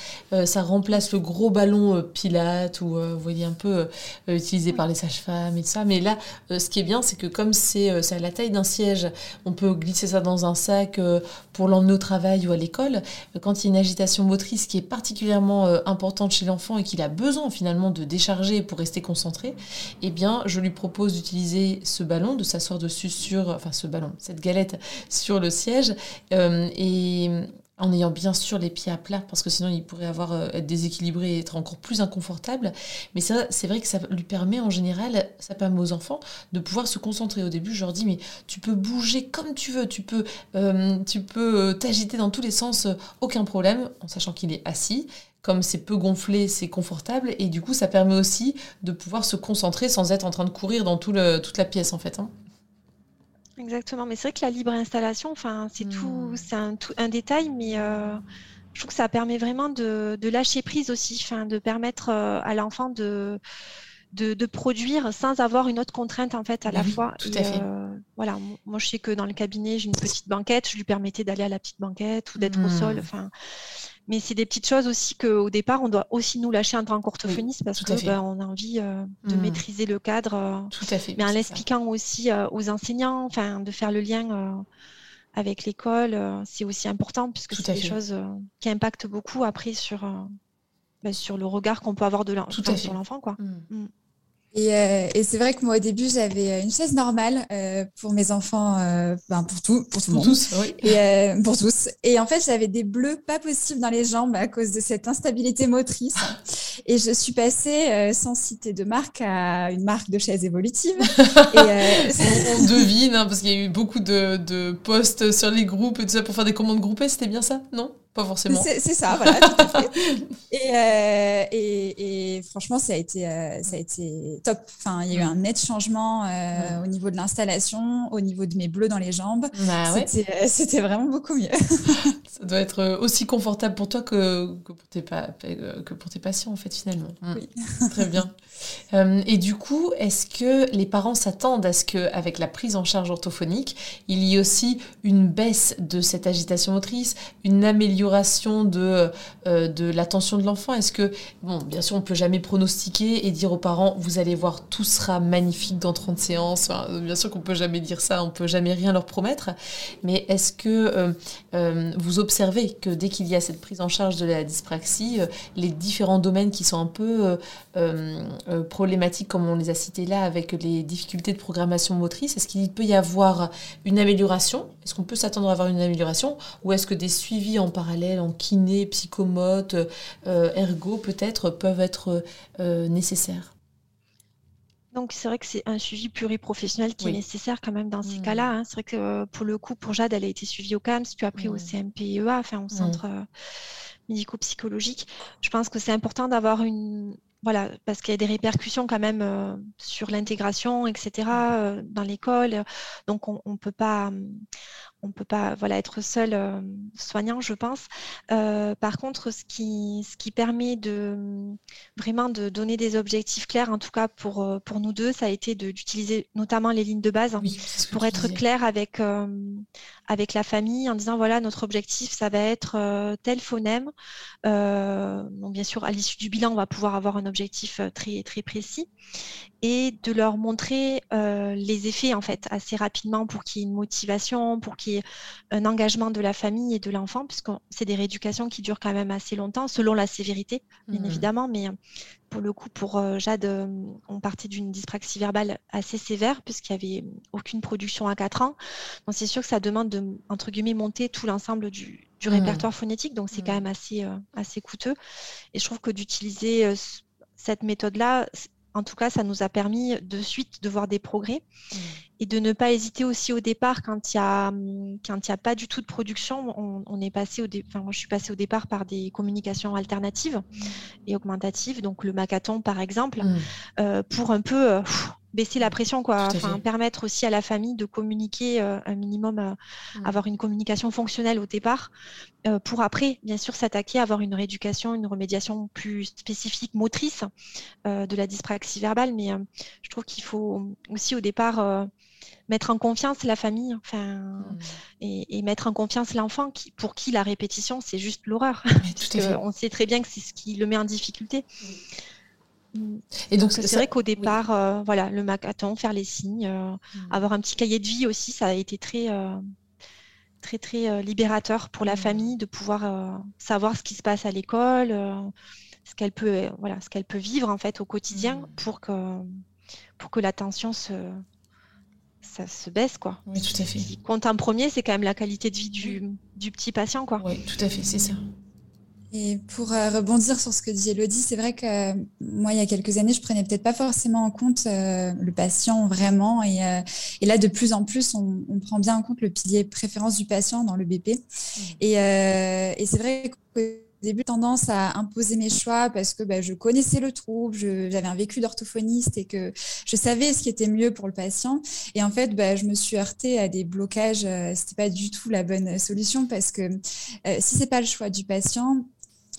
[SPEAKER 1] ça remplace le gros ballon pilate ou vous voyez un peu utilisé par les sages-femmes et tout ça, mais là, ce qui est bien, c'est que comme c'est à la taille d'un siège, on peut glisser ça dans un sac pour l'emmener au travail ou à l'école. Quand il y a une agitation motrice qui est particulièrement importante chez l'enfant et qu'il a besoin finalement de décharger pour rester concentré, eh bien, je lui propose d'utiliser ce ballon, de s'asseoir dessus sur, enfin ce ballon, cette galette sur le siège et en ayant bien sûr les pieds à plat, parce que sinon il pourrait avoir, euh, être déséquilibré et être encore plus inconfortable. Mais ça, c'est vrai que ça lui permet en général, ça permet aux enfants de pouvoir se concentrer. Au début, je leur dis, mais tu peux bouger comme tu veux, tu peux, euh, tu peux euh, t'agiter dans tous les sens, aucun problème, en sachant qu'il est assis. Comme c'est peu gonflé, c'est confortable, et du coup, ça permet aussi de pouvoir se concentrer sans être en train de courir dans toute la pièce en fait. Hein.
[SPEAKER 3] Exactement, mais c'est vrai que la libre installation, enfin, c'est tout, mmh. c'est un, un détail, mais euh, je trouve que ça permet vraiment de, lâcher prise aussi, enfin, de permettre euh, à l'enfant de, de, produire sans avoir une autre contrainte en fait à la fois.
[SPEAKER 1] Tout à fait. Euh,
[SPEAKER 3] voilà, moi je sais que dans le cabinet j'ai une petite banquette, je lui permettais d'aller à la petite banquette ou d'être au sol, mmh. enfin. Mais c'est des petites choses aussi qu'au départ, on doit aussi nous lâcher en tant qu'orthophoniste parce qu'on ben, on a envie euh, de mmh. maîtriser le cadre. Euh,
[SPEAKER 1] tout à fait.
[SPEAKER 3] Mais en l'expliquant aussi euh, aux enseignants, enfin, de faire le lien avec l'école, c'est aussi important puisque c'est des choses qui impactent beaucoup après sur, ben, sur le regard qu'on peut avoir de sur l'enfant. quoi. Mmh. Mmh.
[SPEAKER 2] Euh, et, c'est vrai que moi, au début, j'avais euh, une chaise normale euh, pour mes enfants, ben, pour tout, pour tout le monde.
[SPEAKER 1] Tous, oui.
[SPEAKER 2] Et, pour tous. Et en fait, j'avais des bleus pas possibles dans les jambes à cause de cette instabilité motrice. Et je suis passée, sans citer de marque, à une marque de chaise évolutive. (laughs) et,
[SPEAKER 1] on, devine, hein, parce qu'il y a eu beaucoup de, de posts sur les groupes et tout ça pour faire des commandes groupées, c'était bien ça, non? Pas forcément.
[SPEAKER 2] C'est ça, voilà, tout à fait. (laughs) Euh, et, et, franchement, ça a été, euh, ça a été top. Enfin, il y a eu un net changement euh, au niveau de l'installation, au niveau de mes bleus dans les jambes. Bah c'était vraiment beaucoup mieux. (laughs)
[SPEAKER 1] ça doit être aussi confortable pour toi que, que, pour, tes que pour tes patients, en fait, finalement.
[SPEAKER 2] Oui.
[SPEAKER 1] Très bien. et du coup, est-ce que les parents s'attendent à ce qu'avec la prise en charge orthophonique, il y ait aussi une baisse de cette agitation motrice, une amélioration de, euh, de l'attention de l'enfant? Est-ce que, bon, bien sûr, on peut jamais pronostiquer et dire aux parents, vous allez voir, tout sera magnifique dans 30 séances. bien sûr qu'on peut jamais dire ça, on peut jamais rien leur promettre. Mais est-ce que euh, euh, vous observez que dès qu'il y a cette prise en charge de la dyspraxie, les différents domaines qui sont un peu problématiques, comme on les a cités là, avec les difficultés de programmation motrice, est-ce qu'il peut y avoir une amélioration? Est-ce qu'on peut s'attendre à avoir une amélioration? Ou est-ce que des suivis en parallèle en kiné, psychomote, euh, ergo peut-être peuvent être euh, nécessaires?
[SPEAKER 3] Donc c'est vrai que c'est un suivi pluriprofessionnel qui est nécessaire quand même dans ces mmh. cas-là. Hein. C'est vrai que euh, pour le coup, pour Jade, elle a été suivie au CAMS, puis après au mmh. CMPEA, enfin au mmh. centre médico-psychologique. Je pense que c'est important d'avoir une, voilà, parce qu'il y a des répercussions quand même sur l'intégration, etc., dans l'école. Donc, on ne peut pas, on peut pas voilà, être seul euh, soignant, je pense. Euh, par contre, ce qui, ce qui permet de vraiment de donner des objectifs clairs, en tout cas pour, euh, pour nous deux, ça a été d'utiliser notamment les lignes de base pour être clair avec, avec la famille en disant voilà, notre objectif, ça va être tel phonème. bien sûr, à l'issue du bilan, on va pouvoir avoir un objectif très, très précis et de leur montrer les effets en fait assez rapidement pour qu'il y ait une motivation, pour qu'il y ait un engagement de la famille et de l'enfant, puisque c'est des rééducations qui durent quand même assez longtemps, selon la sévérité, bien mmh. évidemment. Mais pour le coup, pour euh, Jade, euh, on partait d'une dyspraxie verbale assez sévère, puisqu'il n'y avait aucune production à 4 ans. Donc c'est sûr que ça demande de, entre guillemets, monter tout l'ensemble du, mmh. répertoire phonétique, donc c'est quand mmh. même assez, euh, assez coûteux. Et je trouve que d'utiliser cette méthode-là, en tout cas, ça nous a permis de suite de voir des progrès mmh. Et de ne pas hésiter aussi au départ quand il n'y a, quand a pas du tout de production. On, est passé au enfin, je suis passée au départ par des communications alternatives mmh. et augmentatives, donc le macathon par exemple, mmh. euh, pour un peu euh, baisser la pression, quoi. Enfin, permettre aussi à la famille de communiquer euh, un minimum, euh, mm. avoir une communication fonctionnelle au départ, pour après, bien sûr, s'attaquer à avoir une rééducation, une remédiation plus spécifique, motrice de la dyspraxie verbale. Mais je trouve qu'il faut aussi au départ mettre en confiance la famille, enfin, mm. et, mettre en confiance l'enfant, qui, pour qui la répétition c'est juste l'horreur, on sait très bien que c'est ce qui le met en difficulté. Et donc c'est vrai qu'au départ, voilà, le macathon, faire les signes, mmh. avoir un petit cahier de vie aussi, ça a été très très très libérateur pour la mmh. famille de pouvoir savoir ce qui se passe à l'école, ce qu'elle peut voilà, ce qu'elle peut vivre en fait au quotidien mmh. pour que pour que la tension se ça se baisse quoi.
[SPEAKER 1] Oui, tout à fait. Ce
[SPEAKER 3] qui compte en premier, c'est quand même la qualité de vie du, du petit patient quoi.
[SPEAKER 1] Oui, tout à fait, c'est ça.
[SPEAKER 2] Et pour euh, rebondir sur ce que dit Elodie, c'est vrai que euh, moi, il y a quelques années, je prenais peut-être pas forcément en compte euh, le patient vraiment. Et, et, là, de plus en plus, on, on, prend bien en compte le pilier préférence du patient dans le BP. Mmh. Et, et c'est vrai que début tendance à imposer mes choix parce que bah, je connaissais le trouble, j'avais un vécu d'orthophoniste et que je savais ce qui était mieux pour le patient. Et en fait, bah, je me suis heurtée à des blocages. Ce C'était pas du tout la bonne solution parce que si c'est pas le choix du patient,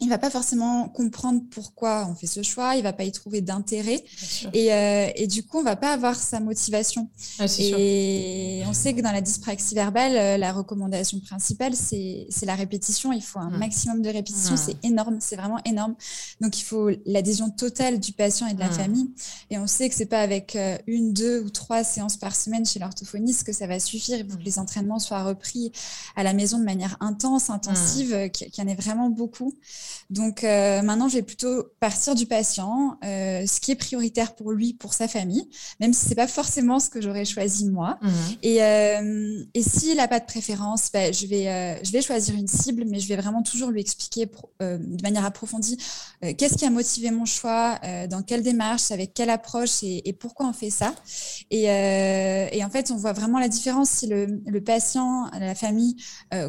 [SPEAKER 2] il va pas forcément comprendre pourquoi on fait ce choix, il va pas y trouver d'intérêt et, euh, et, du coup on va pas avoir sa motivation. Ah, et on sait que dans la dyspraxie verbale, euh, la recommandation principale c'est la répétition. Il faut un hmm. maximum de répétition, hmm. c'est énorme, c'est vraiment énorme. Donc il faut l'adhésion totale du patient et de la hmm. famille. Et on sait que c'est pas avec euh, une, deux ou trois séances par semaine chez l'orthophoniste que ça va suffire. Il faut que les entraînements soient repris à la maison de manière intense, intensive, qu'il y en ait vraiment beaucoup. Donc euh, maintenant, je vais plutôt partir du patient, euh, ce qui est prioritaire pour lui, pour sa famille, même si c'est pas forcément ce que j'aurais choisi moi. Mmh. Et, euh, et s'il n'a pas de préférence, ben, je, vais, je vais choisir une cible, mais je vais vraiment toujours lui expliquer de manière approfondie qu'est-ce qui a motivé mon choix, dans quelle démarche, avec quelle approche et, pourquoi on fait ça. Et, et, en fait, on voit vraiment la différence si le, le patient, la famille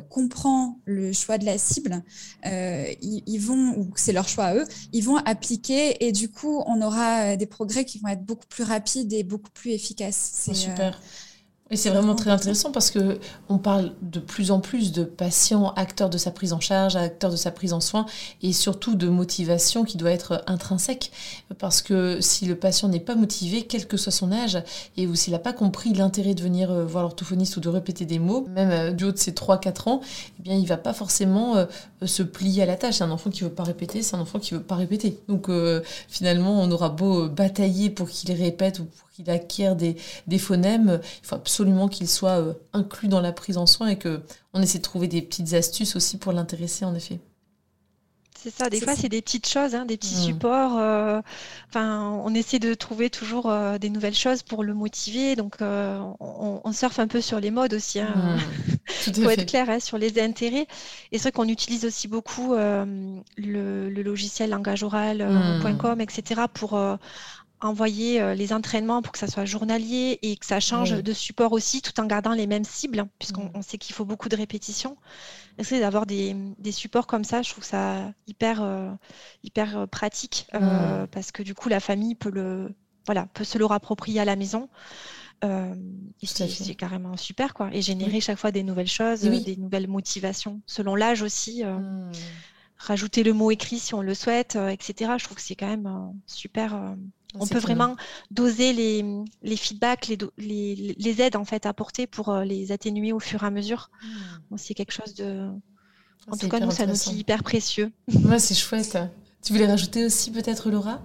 [SPEAKER 2] comprend le choix de la cible. il, ils vont, ou c'est leur choix à eux, ils vont appliquer et du coup, on aura euh, des progrès qui vont être beaucoup plus rapides et beaucoup plus efficaces.
[SPEAKER 1] C'est super. Euh, et c'est vraiment très intéressant parce que on parle de plus en plus de patients acteurs de sa prise en charge, acteurs de sa prise en soin et surtout de motivation qui doit être intrinsèque parce que si le patient n'est pas motivé, quel que soit son âge, et ou s'il n'a pas compris l'intérêt de venir euh, voir l'orthophoniste ou de répéter des mots, même euh, du haut de ses 3-4 ans, eh bien il va pas forcément euh, se plier à la tâche. C'est un enfant qui veut pas répéter, c'est un enfant qui veut pas répéter. Donc finalement, on aura beau batailler pour qu'il répète ou qu'il acquiert des, des, phonèmes, il faut absolument qu'il soit euh, inclus dans la prise en soin et que on essaie de trouver des petites astuces aussi pour l'intéresser en effet.
[SPEAKER 3] C'est ça, des fois c'est des petites choses, hein, des petits mmh. supports. Euh, enfin, on essaie de trouver toujours euh, des nouvelles choses pour le motiver. Donc, on, surfe un peu sur les modes aussi. Hein. (laughs) Mmh. faut être clair hein, sur les intérêts. Et c'est vrai qu'on utilise aussi beaucoup le, le, logiciel langageoral.com, mmh. etc. pour envoyer euh, les entraînements pour que ça soit journalier et que ça change de support aussi, tout en gardant les mêmes cibles, puisqu'on mm. sait qu'il faut beaucoup de répétitions. Essayer d'avoir des, des, supports comme ça, je trouve ça hyper, euh, hyper euh, pratique, mm. parce que du coup, la famille peut, le, voilà, peut se le rapproprier à la maison. c'est carrément super, quoi. Et générer chaque fois des nouvelles choses, des nouvelles motivations, selon l'âge aussi. Mm. Rajouter le mot écrit si on le souhaite, etc. Je trouve que c'est quand même super on peut vraiment doser les, les feedbacks, les, les, aides en fait apportées pour euh, les atténuer au fur et à mesure. Hmm. c'est quelque chose de. En tout cas, nous, c'est un outil hyper précieux.
[SPEAKER 1] Ouais, c'est chouette. Tu voulais rajouter aussi peut-être Laura?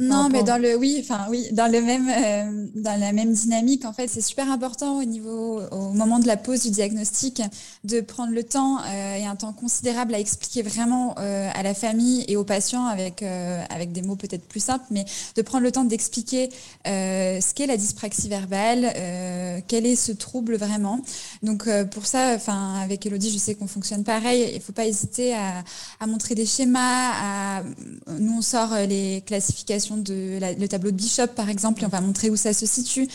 [SPEAKER 2] Non, mais dans le oui, enfin oui, dans le même euh, dans la même dynamique en fait, c'est super important au niveau au moment de la pose du diagnostic de prendre le temps euh, et un temps considérable à expliquer vraiment euh, à la famille et aux patients avec avec des mots peut-être plus simples, mais de prendre le temps d'expliquer ce qu'est la dyspraxie verbale, quel est ce trouble vraiment. Donc pour ça, enfin avec Elodie, je sais qu'on fonctionne pareil. Il faut pas hésiter à, à montrer des schémas. À, nous on sort les classifications de le tableau de Bishop, par exemple, et on va montrer où ça se situe,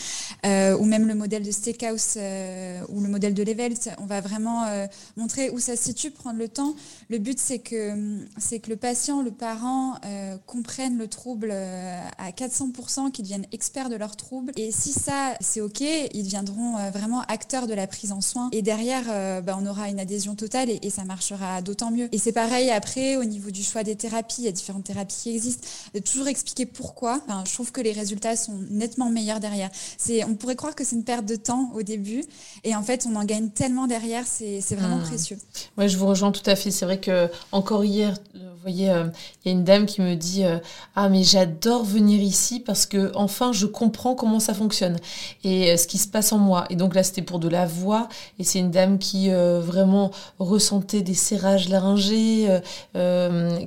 [SPEAKER 2] euh, ou même le modèle de Steakhouse euh, ou le modèle de Levelt. On va vraiment euh, montrer où ça se situe, prendre le temps. Le but, c'est que, c'est que le patient, le parent comprenne le trouble à 400%, qu'ils deviennent experts de leur trouble. Et si ça, c'est OK, ils deviendront vraiment acteurs de la prise en soin. Et derrière, bah, on aura une adhésion totale et, et ça marchera d'autant mieux. Et c'est pareil après, au niveau du choix des thérapies, il y a différentes thérapies qui existent. Toujours expliquer pourquoi. je trouve que les résultats sont nettement meilleurs derrière. C'est, on pourrait croire que c'est une perte de temps au début, et en fait, on en gagne tellement derrière, c'est, vraiment hmm. précieux.
[SPEAKER 1] Ouais, je vous rejoins tout à fait. C'est vrai que encore hier, voyez, euh, il y a une dame qui me dit euh, Ah, mais j'adore venir ici parce que enfin je comprends comment ça fonctionne et euh, ce qui se passe en moi. Et donc là, c'était pour de la voix. Et c'est une dame qui vraiment ressentait des serrages laryngés,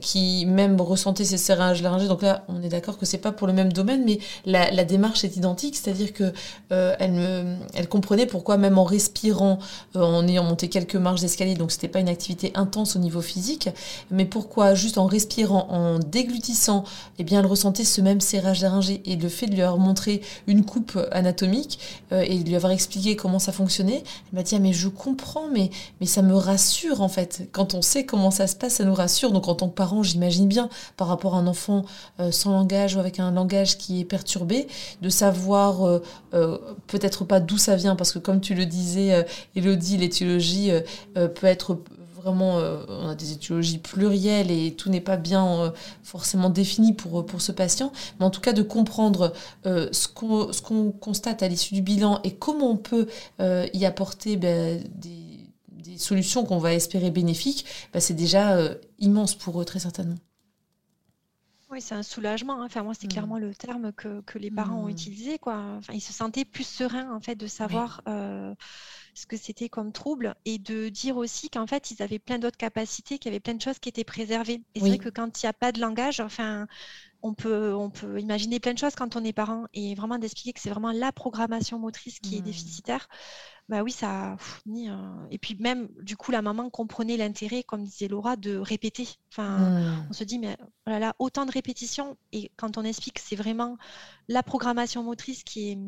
[SPEAKER 1] qui même ressentait ces serrages laryngés. Donc là, on est d'accord que c'est pas pour le même domaine, mais la, démarche est identique. C'est-à-dire que elle comprenait pourquoi, même en respirant, en ayant monté quelques marches d'escalier, donc c'était pas une activité intense au niveau physique, mais pourquoi juste en respirant, en déglutissant, eh bien, elle ressentait ce même serrage laryngé. Et le fait de avoir montré une coupe anatomique euh, et de lui avoir expliqué comment ça fonctionnait, elle m'a dit ah, mais je comprends, mais, mais ça me rassure en fait. Quand on sait comment ça se passe, ça nous rassure. Donc en tant que parent, j'imagine bien, par rapport à un enfant euh, sans langage ou avec un langage qui est perturbé, de savoir euh, peut-être pas d'où ça vient, parce que comme tu le disais, Elodie, l'éthiologie peut être vraiment, euh, on a des étiologies plurielles et tout n'est pas bien euh, forcément défini pour, pour ce patient, mais en tout cas de comprendre euh, ce qu'on constate à l'issue du bilan et comment on peut y apporter ben, des, des, solutions qu'on va espérer bénéfiques, ben, c'est déjà immense pour eux très certainement.
[SPEAKER 3] Oui, c'est un soulagement. Hein. Enfin, moi, c'est mmh. clairement le terme que, que les parents ont mmh. utilisé. Quoi. Enfin, ils se sentaient plus sereins en fait de savoir ce que c'était comme trouble et de dire aussi qu'en fait, ils avaient plein d'autres capacités, qu'il y avait plein de choses qui étaient préservées. Et c'est vrai que quand il n'y a pas de langage, enfin, on peut, on peut imaginer plein de choses quand on est parent et vraiment d'expliquer que c'est vraiment la programmation motrice qui est mmh. déficitaire bah oui, ça. ni, et puis même, du coup, la maman comprenait l'intérêt, comme disait Laura, de répéter. Enfin, mmh. on se dit, mais voilà, là, autant de répétitions. Et quand on explique que c'est vraiment la programmation motrice qui est,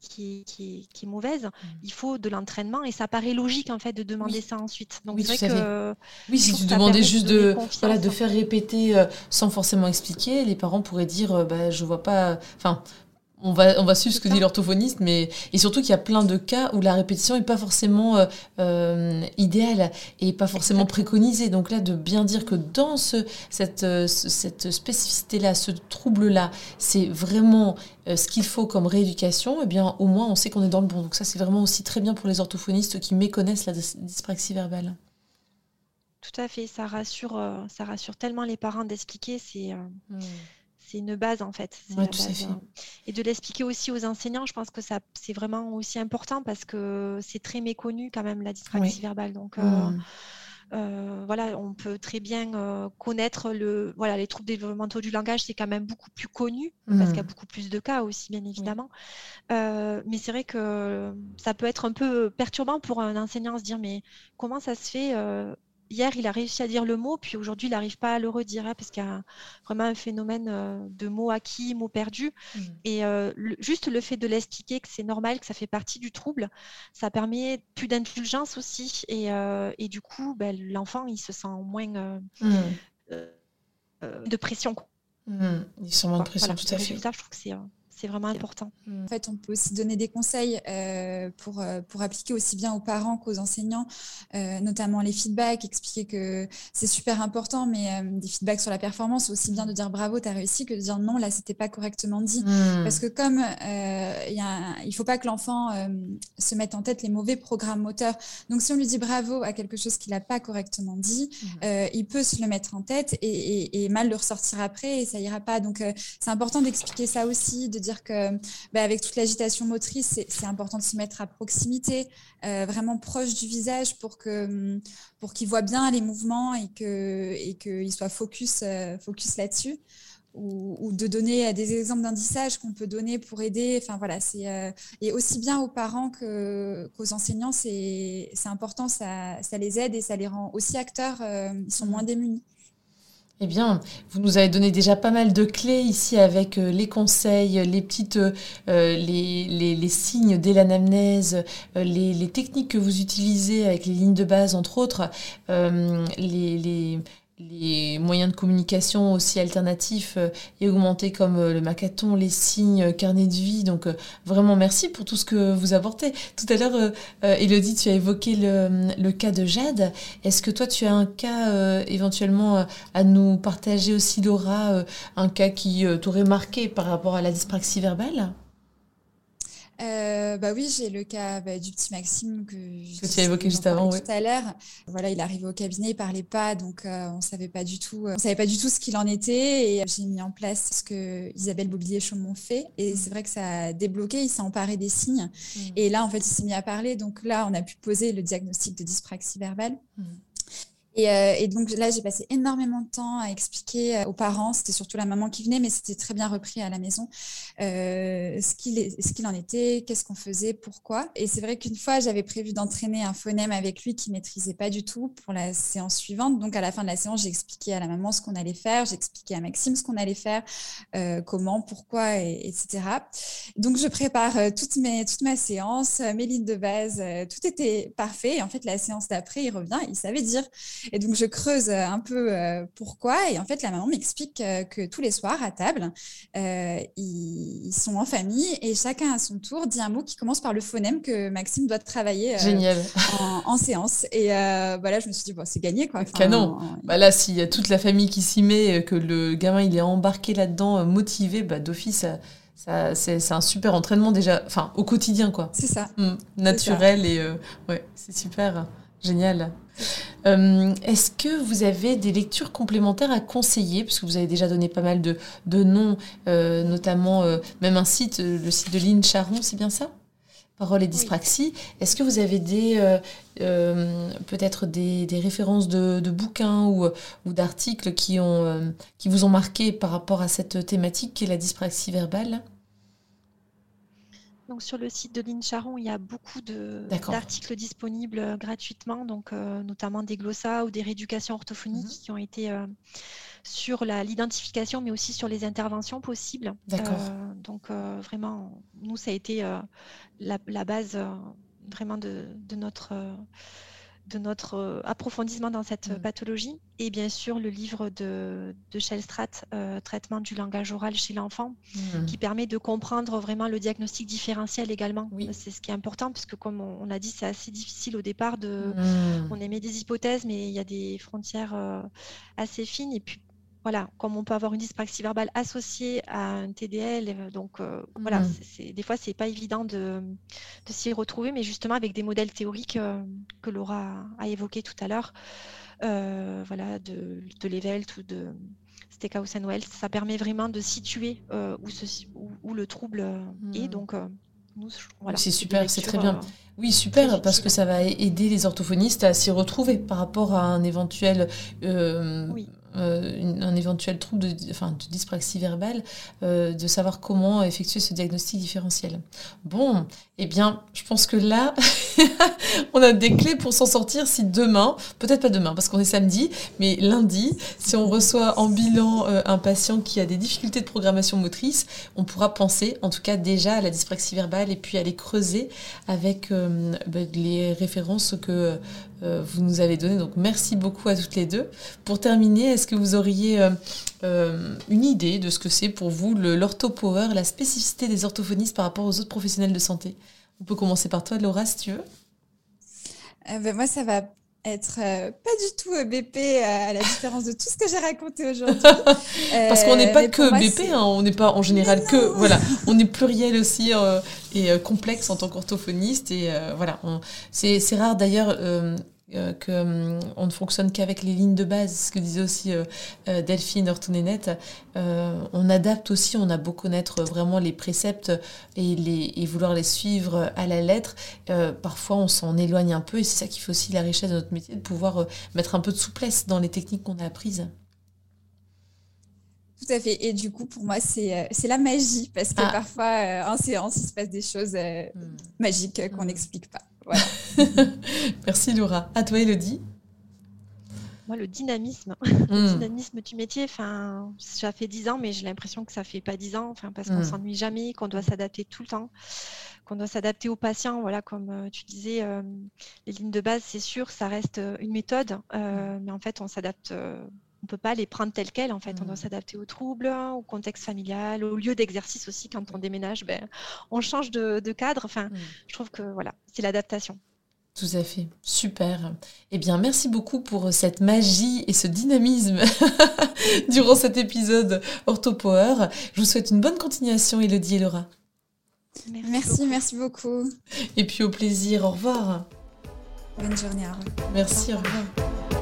[SPEAKER 3] qui qui qui est mauvaise, mmh. il faut de l'entraînement. Et ça paraît logique, en fait, de demander ça ensuite.
[SPEAKER 1] Donc, oui, vrai que. Oui, si tu demandais juste de, voilà, de faire répéter euh, sans forcément expliquer, les parents pourraient dire, euh, bah, je vois pas. Enfin, on va, on va suivre ce que dit l'orthophoniste, mais et surtout qu'il y a plein de cas où la répétition n'est pas forcément euh, euh, idéale et pas forcément préconisée. Donc là, de bien dire que dans ce, cette, euh, cette spécificité-là, ce trouble-là, c'est vraiment ce qu'il faut comme rééducation, eh bien au moins on sait qu'on est dans le bon. Donc ça, c'est vraiment aussi très bien pour les orthophonistes qui méconnaissent la dyspraxie verbale.
[SPEAKER 3] Tout à fait, ça rassure, ça rassure tellement les parents d'expliquer. C'est mmh c'est une base en fait.
[SPEAKER 1] Hein.
[SPEAKER 3] Et de l'expliquer aussi aux enseignants, je pense que ça c'est vraiment aussi important parce que c'est très méconnu quand même la dyspraxie verbale. Donc euh, mmh. euh, voilà, on peut très bien euh, connaître le voilà les troubles développementaux du langage, c'est quand même beaucoup plus connu parce qu'il y a beaucoup plus de cas aussi bien évidemment. mais c'est vrai que ça peut être un peu perturbant pour un enseignant se dire mais comment ça se fait hier, il a réussi à dire le mot, puis aujourd'hui, il n'arrive pas à le redire, hein, parce qu'il y a vraiment un phénomène euh, de mots acquis, mots perdus. Mmh. Et euh, juste le fait de l'expliquer que c'est normal, que ça fait partie du trouble, ça permet plus d'indulgence aussi. Et, euh, du coup, ben, l'enfant, il se sent moins mmh. de pression.
[SPEAKER 1] Mmh. Il se sent moins de pression, tout à fait.
[SPEAKER 3] je trouve que c'est c'est vraiment important.
[SPEAKER 2] En fait, on peut aussi donner des conseils euh, pour, euh, pour appliquer aussi bien aux parents qu'aux enseignants, euh, notamment les feedbacks, expliquer que c'est super important, mais des feedbacks sur la performance, aussi bien de dire bravo, tu as réussi, que de dire non, là, c'était pas correctement dit. Hmm. Parce que comme il ne faut pas que l'enfant se mette en tête les mauvais programmes moteurs, donc si on lui dit bravo à quelque chose qu'il n'a pas correctement dit, hmm. il peut se le mettre en tête et, et, mal le ressortir après et ça ira pas. Donc, c'est important d'expliquer ça aussi, de dire que bah, avec toute l'agitation motrice, c'est important de se mettre à proximité, euh, vraiment proche du visage pour que pour qu'il voit bien les mouvements et que et qu'il soit focus euh, focus là-dessus. Ou, de donner des exemples d'indissage qu'on peut donner pour aider. Enfin voilà, c'est euh, et aussi bien aux parents qu'aux enseignants, c'est important, ça, ça, les aide et ça les rend aussi acteurs. ils sont moins démunis.
[SPEAKER 1] Eh bien, vous nous avez donné déjà pas mal de clés ici avec euh, les conseils, les petites, euh, les, les, signes dès l'anamnèse, euh, les, les, techniques que vous utilisez avec les lignes de base, entre autres, les, les moyens de communication aussi alternatifs euh, et augmentés comme euh, le macathon, les signes, euh, carnet de vie. Donc vraiment merci pour tout ce que vous apportez. Tout à l'heure, Elodie, tu as évoqué le, cas de Jade. Est-ce que toi, tu as un cas éventuellement à nous partager aussi, Laura, un cas qui t'aurait marqué par rapport à la dyspraxie verbale?
[SPEAKER 2] Euh, bah oui, j'ai le cas bah, du petit Maxime que,
[SPEAKER 1] que tu as évoqué juste avant,
[SPEAKER 2] tout à l'heure. Voilà, il arrivait au cabinet, il parlait pas, donc euh, on savait pas du tout, on savait pas du tout ce qu'il en était. Et j'ai mis en place ce que Isabelle Boblier-Chaumont fait, et mm. c'est vrai que ça a débloqué. Il s'est emparé des signes, mm. et là en fait, il s'est mis à parler. Donc là, on a pu poser le diagnostic de dyspraxie verbale. Euh, et, donc là, j'ai passé énormément de temps à expliquer euh, aux parents, c'était surtout la maman qui venait, mais c'était très bien repris à la maison, euh, ce qu'il en était, qu'est-ce qu'on faisait, pourquoi. Et c'est vrai qu'une fois, j'avais prévu d'entraîner un phonème avec lui qui maîtrisait pas du tout pour la séance suivante. Donc à la fin de la séance, j'ai expliqué à la maman ce qu'on allait faire, j'ai expliqué à Maxime ce qu'on allait faire, comment, pourquoi, etc. Donc je prépare toutes mes, toute ma séance, mes lignes de base, tout était parfait. Et en fait, la séance d'après, il revient, il savait dire. Et donc, je creuse euh, un peu euh, pourquoi. Et en fait, la maman m'explique euh, que tous les soirs, à table, ils, sont en famille et chacun à son tour dit un mot qui commence par le phonème que Maxime doit travailler en, séance. Et voilà, je me suis dit, bon, c'est gagné. Quoi.
[SPEAKER 1] Canon. Bah là, s'il y a toute la famille qui s'y met, que le gamin il est embarqué là-dedans, motivé, bah, d'office, ça, c'est un super entraînement déjà, enfin au quotidien quoi.
[SPEAKER 2] C'est ça.
[SPEAKER 1] Mmh. naturel et ouais, c'est super. Génial. Euh, est-ce que vous avez des lectures complémentaires à conseiller? Puisque vous avez déjà donné pas mal de, noms, euh, notamment euh, même un site, le site de Lynn Charon, c'est bien ça? Parole et dyspraxie. Est-ce que vous avez des peut-être des, références de, bouquins ou, ou d'articles qui, ont qui vous ont marqué par rapport à cette thématique qui est la dyspraxie verbale?
[SPEAKER 3] Donc sur le site de l'INCHARON, il y a beaucoup d'articles disponibles euh, gratuitement, donc euh, notamment des glossas ou des rééducations orthophoniques mhm. qui ont été euh, sur l'identification, mais aussi sur les interventions possibles. donc vraiment, nous, ça a été la, base vraiment de, de notre de notre euh, approfondissement dans cette mm. pathologie. Et bien sûr, le livre de, de Shellstrat, euh, Traitement du langage oral chez l'enfant, mm. qui permet de comprendre vraiment le diagnostic différentiel également. C'est ce qui est important, puisque comme on, a dit, c'est assez difficile au départ. De, mm. On émet des hypothèses, mais il y a des frontières euh, assez fines. Et puis, voilà, comme on peut avoir une dyspraxie verbale associée à un TDL, euh, donc euh, voilà, mm. c'est, des fois c'est pas évident de, s'y retrouver, mais justement avec des modèles théoriques euh, que Laura a évoqués tout à l'heure, voilà, de, de Levelt ou de Steckhaus-Wells, ça permet vraiment de situer où, où, le trouble est. Mm. Donc
[SPEAKER 1] voilà, c'est super, c'est très bien. Oui, super, parce que ça va aider les orthophonistes à s'y retrouver par rapport à un éventuel oui. Euh, un éventuel trouble de, dyspraxie verbale, euh, de savoir comment effectuer ce diagnostic différentiel. Bon, eh bien, je pense que là, (laughs) (laughs) on a des clés pour s'en sortir si demain, peut-être pas demain parce qu'on est samedi, mais lundi, si on reçoit en bilan euh, un patient qui a des difficultés de programmation motrice, on pourra penser en tout cas déjà à la dyspraxie verbale et puis aller creuser avec bah, les références que euh, vous nous avez donné. Donc merci beaucoup à toutes les deux. Pour terminer, est-ce que vous auriez euh, euh, une idée de ce que c'est pour vous l'orthopower, la spécificité des orthophonistes par rapport aux autres professionnels de santé? On peut commencer par toi, Laura, si tu veux.
[SPEAKER 2] Ben, moi, ça va être pas du tout BP à la différence de tout ce que j'ai raconté aujourd'hui. (laughs)
[SPEAKER 1] Parce qu'on n'est pas que BP, hein, on n'est pas en général que voilà, on est pluriel aussi et complexe en tant qu'orthophoniste et voilà, c'est rare d'ailleurs euh, qu'on hum, on ne fonctionne qu'avec les lignes de base, ce que disait aussi euh, euh, Delphine Ortonenette. on adapte aussi, on a beau connaître vraiment les préceptes et, les, et vouloir les suivre à la lettre. parfois, on s'en éloigne un peu et c'est ça qui fait aussi la richesse de notre métier, de pouvoir mettre un peu de souplesse dans les techniques qu'on a apprises.
[SPEAKER 2] Tout à fait. Et du coup, pour moi, c'est la magie parce que ah. parfois, en séance, il se passe des choses hmm. magiques qu'on hmm. n'explique pas. (laughs)
[SPEAKER 1] Merci Laura. À toi Elodie.
[SPEAKER 3] Moi, le dynamisme, (laughs) le hmm. dynamisme du métier, enfin, ça fait dix ans, mais j'ai l'impression que ça fait pas dix ans, enfin, parce qu'on ne hmm. s'ennuie jamais, qu'on doit s'adapter tout le temps, qu'on doit s'adapter aux patients. Voilà, comme euh, tu disais, euh, les lignes de base, c'est sûr, ça reste euh, une méthode, mais en fait, on s'adapte on peut pas les prendre telles quelles en fait. On doit mmh. s'adapter aux troubles, au contexte familial, au lieu d'exercice aussi. Quand on déménage, ben, on change de, cadre. Enfin, mmh. je trouve que voilà, c'est l'adaptation.
[SPEAKER 1] Tout à fait, super. Eh bien, merci beaucoup pour cette magie et ce dynamisme (laughs) durant cet épisode Orthopower. Je vous souhaite une bonne continuation, Elodie et Laura.
[SPEAKER 2] Merci, merci beaucoup.
[SPEAKER 4] Et puis au plaisir, au revoir.
[SPEAKER 2] Bonne journée, à vous.
[SPEAKER 4] Merci, au revoir.